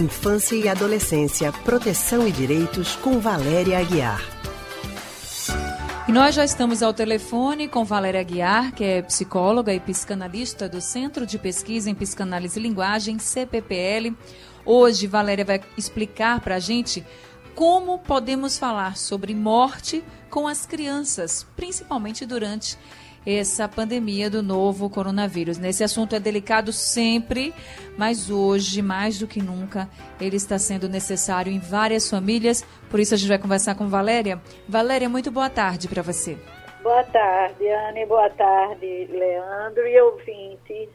Infância e Adolescência, Proteção e Direitos, com Valéria Aguiar. E nós já estamos ao telefone com Valéria Aguiar, que é psicóloga e psicanalista do Centro de Pesquisa em Psicanálise e Linguagem, CPPL. Hoje, Valéria vai explicar para a gente como podemos falar sobre morte com as crianças, principalmente durante essa pandemia do novo coronavírus. Nesse assunto é delicado sempre, mas hoje, mais do que nunca, ele está sendo necessário em várias famílias. Por isso a gente vai conversar com Valéria. Valéria, muito boa tarde para você. Boa tarde, Anne. Boa tarde, Leandro e ouvintes.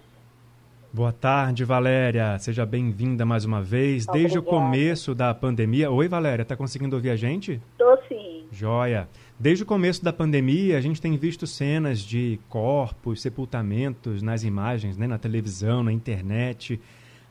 Boa tarde, Valéria. Seja bem-vinda mais uma vez. Obrigada. Desde o começo da pandemia. Oi, Valéria, tá conseguindo ouvir a gente? Tô sim. Joia. Desde o começo da pandemia, a gente tem visto cenas de corpos, sepultamentos nas imagens, né, na televisão, na internet.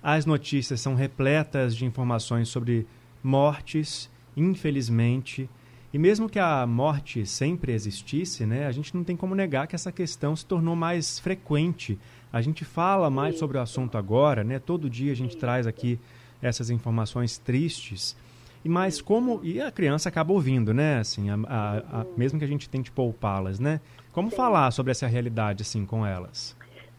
As notícias são repletas de informações sobre mortes, infelizmente. E mesmo que a morte sempre existisse, né, a gente não tem como negar que essa questão se tornou mais frequente. A gente fala mais sobre o assunto agora, né? Todo dia a gente traz aqui essas informações tristes. E mas como e a criança acaba ouvindo, né? Assim, a, a, a, mesmo que a gente tente poupá-las, né? Como Sim. falar sobre essa realidade assim com elas?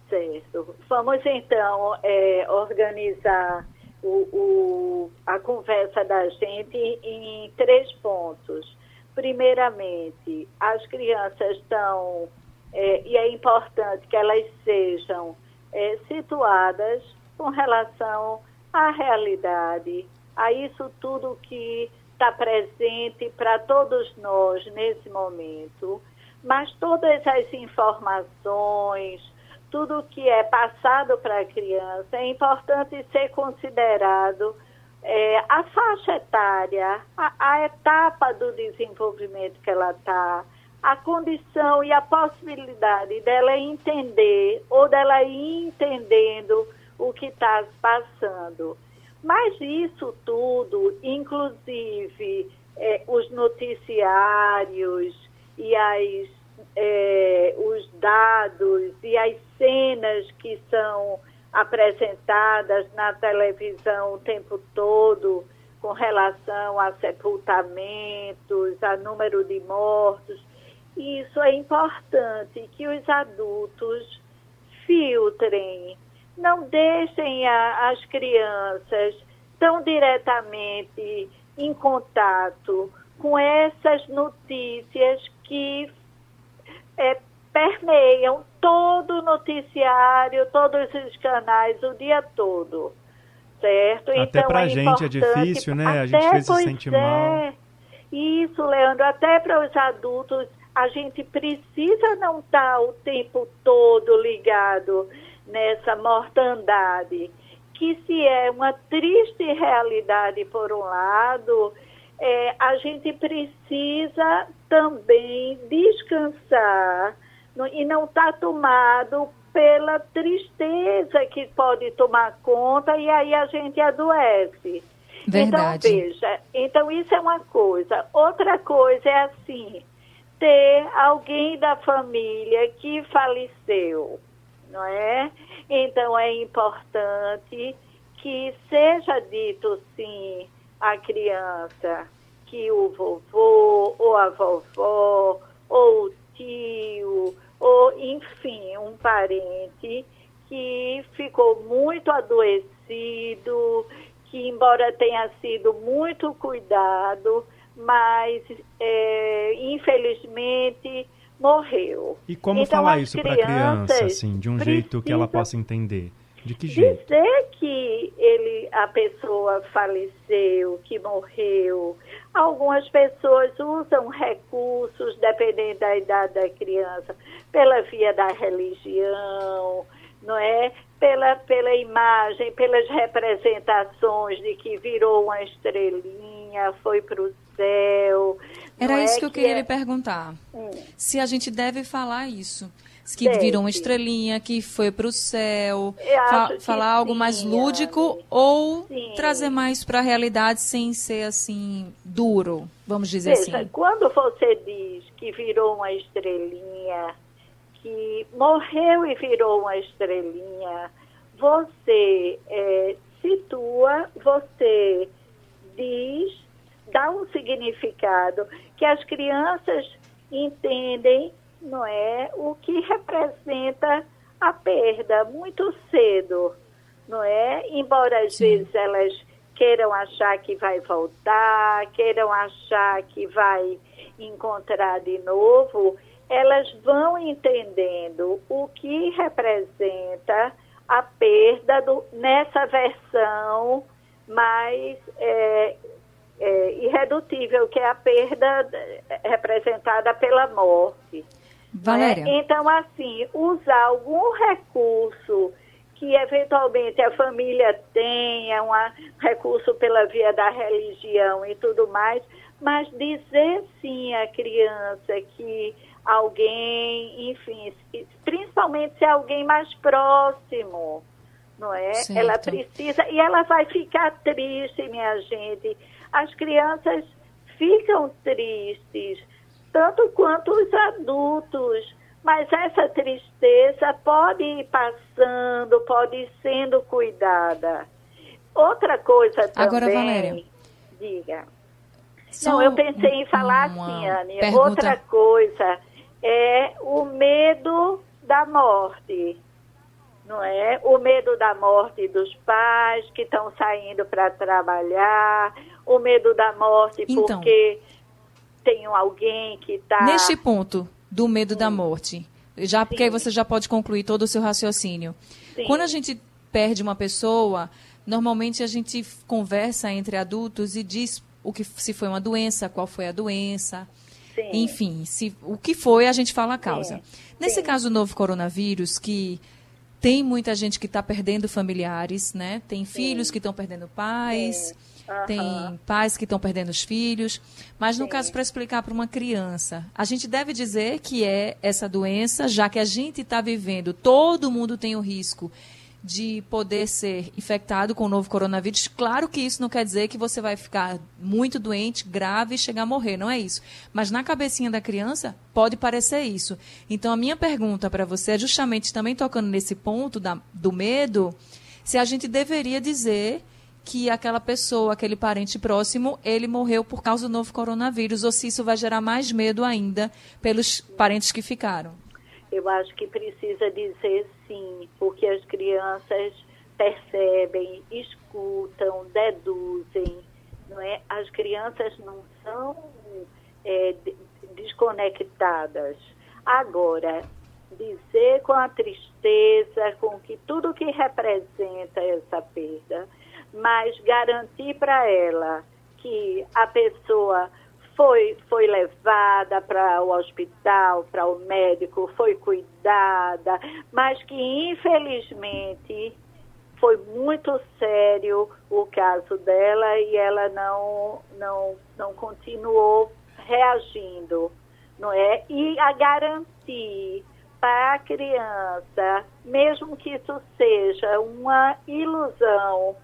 Certo. Vamos então é, organizar o, o, a conversa da gente em três pontos. Primeiramente, as crianças estão é, e é importante que elas sejam é, situadas com relação à realidade, a isso tudo que está presente para todos nós nesse momento, mas todas as informações, tudo que é passado para a criança, é importante ser considerado é, a faixa etária, a, a etapa do desenvolvimento que ela está, a condição e a possibilidade dela entender ou dela ir entendendo o que está passando. Mas isso tudo, inclusive é, os noticiários e as, é, os dados e as cenas que são apresentadas na televisão o tempo todo com relação a sepultamentos, a número de mortos, isso é importante que os adultos filtrem não deixem a, as crianças tão diretamente em contato com essas notícias que é, permeiam todo o noticiário, todos os canais, o dia todo. Certo? Até então, para a é gente é difícil, né? A gente às se sente é. mal. Isso, Leandro, até para os adultos, a gente precisa não estar tá o tempo todo ligado nessa mortandade, que se é uma triste realidade por um lado, é, a gente precisa também descansar no, e não estar tá tomado pela tristeza que pode tomar conta e aí a gente adoece. Verdade. Então, veja, então isso é uma coisa. Outra coisa é assim, ter alguém da família que faleceu não é? Então é importante que seja dito sim à criança que o vovô ou a vovó ou o tio ou enfim um parente que ficou muito adoecido, que embora tenha sido muito cuidado, mas é, infelizmente morreu. E como então, falar isso para a criança, assim, de um jeito que ela possa entender? De que jeito? Dizer que ele, a pessoa faleceu, que morreu. Algumas pessoas usam recursos, dependendo da idade da criança, pela via da religião, não é? Pela, pela imagem, pelas representações de que virou uma estrelinha, foi para o céu. Era isso é que eu queria é... lhe perguntar. Hum. Se a gente deve falar isso. Que deve. virou uma estrelinha, que foi para o céu. Fa falar algo sim, mais lúdico ou sim. trazer mais para a realidade sem ser assim duro, vamos dizer Veja, assim. Quando você diz que virou uma estrelinha, que morreu e virou uma estrelinha, você é, situa, você diz, dá um significado que as crianças entendem, não é, o que representa a perda muito cedo, não é? Embora às Sim. vezes elas queiram achar que vai voltar, queiram achar que vai encontrar de novo, elas vão entendendo o que representa a perda do, nessa versão mais é, é, irredutível, que é a perda representada pela morte. Valéria. Né? Então, assim, usar algum recurso que eventualmente a família tenha, um recurso pela via da religião e tudo mais, mas dizer sim à criança que alguém, enfim, principalmente se é alguém mais próximo, não é? Certo. Ela precisa, e ela vai ficar triste, minha gente. As crianças ficam tristes, tanto quanto os adultos, mas essa tristeza pode ir passando, pode ir sendo cuidada. Outra coisa também. Agora, Valéria. Diga. Só Não, eu pensei em falar assim, Anne. Outra coisa é o medo da morte, não é? O medo da morte dos pais que estão saindo para trabalhar, o medo da morte então, porque tem alguém que está... Neste ponto do medo Sim. da morte, já porque aí você já pode concluir todo o seu raciocínio. Sim. Quando a gente perde uma pessoa, normalmente a gente conversa entre adultos e diz o que se foi uma doença, qual foi a doença, Sim. Enfim, se, o que foi, a gente fala a causa. Sim. Nesse Sim. caso do novo coronavírus, que tem muita gente que está perdendo familiares, né? Tem filhos que estão perdendo pais, uhum. tem pais que estão perdendo os filhos. Mas no caso, para explicar para uma criança, a gente deve dizer que é essa doença, já que a gente está vivendo, todo mundo tem o risco de poder ser infectado com o novo coronavírus. Claro que isso não quer dizer que você vai ficar muito doente, grave e chegar a morrer, não é isso. Mas na cabecinha da criança pode parecer isso. Então a minha pergunta para você é justamente também tocando nesse ponto da, do medo, se a gente deveria dizer que aquela pessoa, aquele parente próximo, ele morreu por causa do novo coronavírus, ou se isso vai gerar mais medo ainda pelos parentes que ficaram. Eu acho que precisa dizer sim, porque as crianças percebem, escutam, deduzem, não é? As crianças não são é, desconectadas. Agora, dizer com a tristeza, com que tudo que representa essa perda, mas garantir para ela que a pessoa foi, foi levada para o hospital, para o médico, foi cuidada, mas que infelizmente foi muito sério o caso dela e ela não, não, não continuou reagindo, não é? E a garantir para a criança, mesmo que isso seja uma ilusão,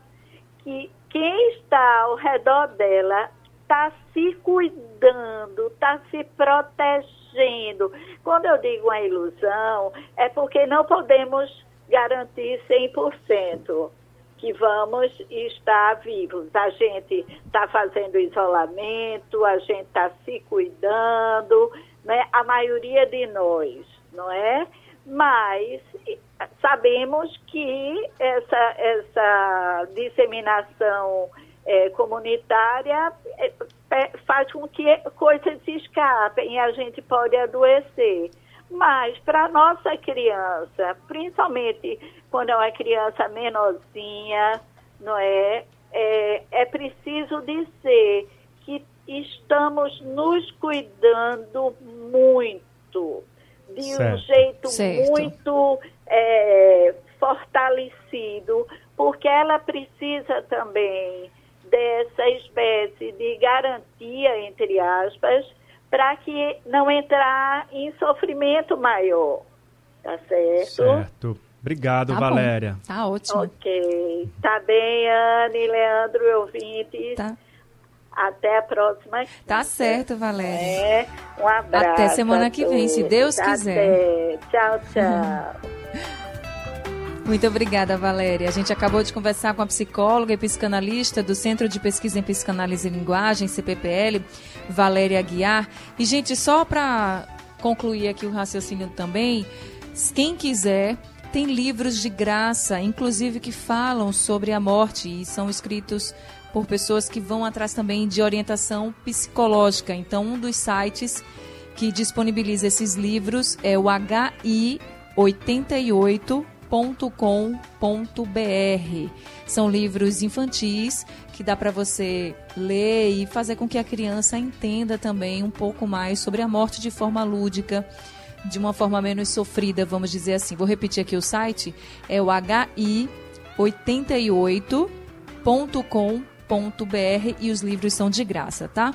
que quem está ao redor dela está se cuidando, está se protegendo. Quando eu digo uma ilusão, é porque não podemos garantir 100% que vamos estar vivos. A gente está fazendo isolamento, a gente está se cuidando, né? a maioria de nós, não é? Mas sabemos que essa, essa disseminação é, comunitária é, é, faz com que coisas se escapem e a gente pode adoecer. Mas para nossa criança, principalmente quando é uma criança menorzinha, não é, é, é preciso dizer que estamos nos cuidando muito, de certo. um jeito certo. muito é, fortalecido, porque ela precisa também dessa espécie de garantia, entre aspas, para que não entrar em sofrimento maior. Tá certo? Certo. Obrigado, tá Valéria. Bom. Tá ótimo. Ok. Tá bem, Anne, Leandro, ouvintes. Tá. Até a próxima. Tá certo, Valéria. É, um abraço. Até semana que vem, se Deus quiser. Até. Tchau, tchau. Muito obrigada, Valéria. A gente acabou de conversar com a psicóloga e psicanalista do Centro de Pesquisa em Psicanálise e Linguagem, CPPL, Valéria Aguiar. E, gente, só para concluir aqui o raciocínio também, quem quiser tem livros de graça, inclusive que falam sobre a morte e são escritos por pessoas que vão atrás também de orientação psicológica. Então, um dos sites que disponibiliza esses livros é o hi88.com.br. São livros infantis que dá para você ler e fazer com que a criança entenda também um pouco mais sobre a morte de forma lúdica, de uma forma menos sofrida, vamos dizer assim. Vou repetir aqui o site, é o hi88.com.br e os livros são de graça, tá?